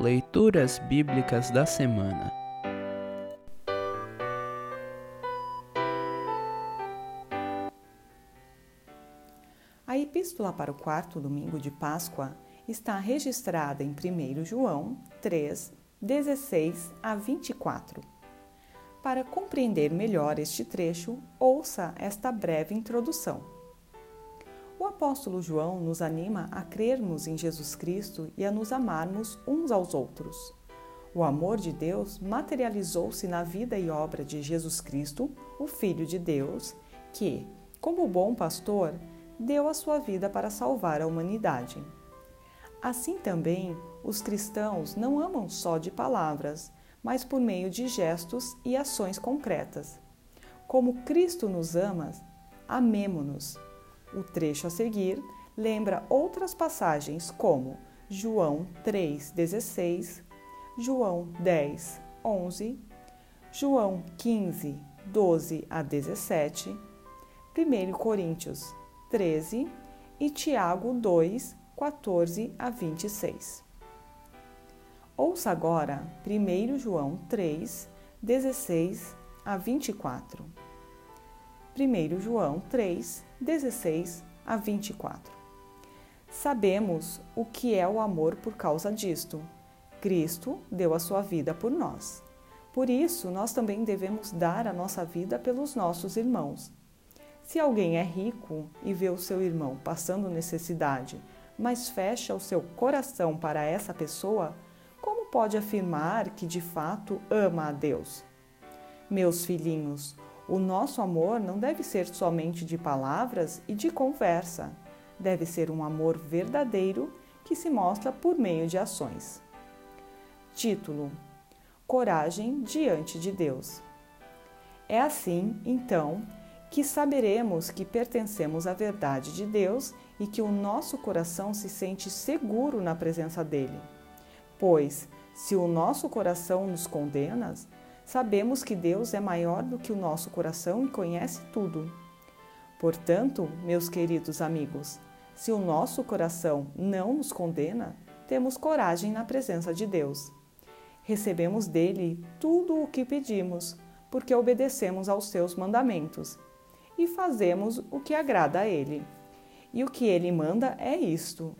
Leituras Bíblicas da Semana A epístola para o quarto domingo de Páscoa está registrada em 1 João 3, 16 a 24. Para compreender melhor este trecho, ouça esta breve introdução. Apóstolo João nos anima a crermos em Jesus Cristo e a nos amarmos uns aos outros. O amor de Deus materializou-se na vida e obra de Jesus Cristo, o Filho de Deus, que, como bom pastor, deu a sua vida para salvar a humanidade. Assim também, os cristãos não amam só de palavras, mas por meio de gestos e ações concretas. Como Cristo nos ama, amemo-nos. O trecho a seguir lembra outras passagens como João 3,16, João 10, 11, João 15, 12 a 17, 1 Coríntios 13 e Tiago 2, 14 a 26. Ouça agora 1 João 3, 16 a 24. 1 João 3, 16 a 24. Sabemos o que é o amor por causa disto. Cristo deu a sua vida por nós. Por isso, nós também devemos dar a nossa vida pelos nossos irmãos. Se alguém é rico e vê o seu irmão passando necessidade, mas fecha o seu coração para essa pessoa, como pode afirmar que de fato ama a Deus? Meus filhinhos, o nosso amor não deve ser somente de palavras e de conversa. Deve ser um amor verdadeiro que se mostra por meio de ações. Título: Coragem diante de Deus. É assim, então, que saberemos que pertencemos à verdade de Deus e que o nosso coração se sente seguro na presença dele. Pois, se o nosso coração nos condena, sabemos que Deus é maior do que o nosso coração e conhece tudo. Portanto, meus queridos amigos, se o nosso coração não nos condena, temos coragem na presença de Deus. Recebemos dele tudo o que pedimos, porque obedecemos aos seus mandamentos e fazemos o que agrada a Ele. E o que Ele manda é isto: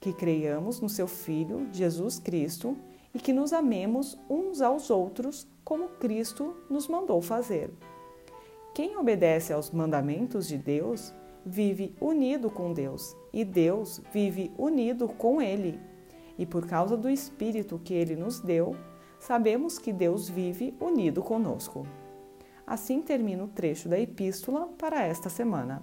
que creiamos no Seu Filho, Jesus Cristo, e que nos amemos uns aos outros como Cristo nos mandou fazer. Quem obedece aos mandamentos de Deus vive unido com Deus, e Deus vive unido com Ele. E por causa do Espírito que Ele nos deu, sabemos que Deus vive unido conosco. Assim termina o trecho da epístola para esta semana.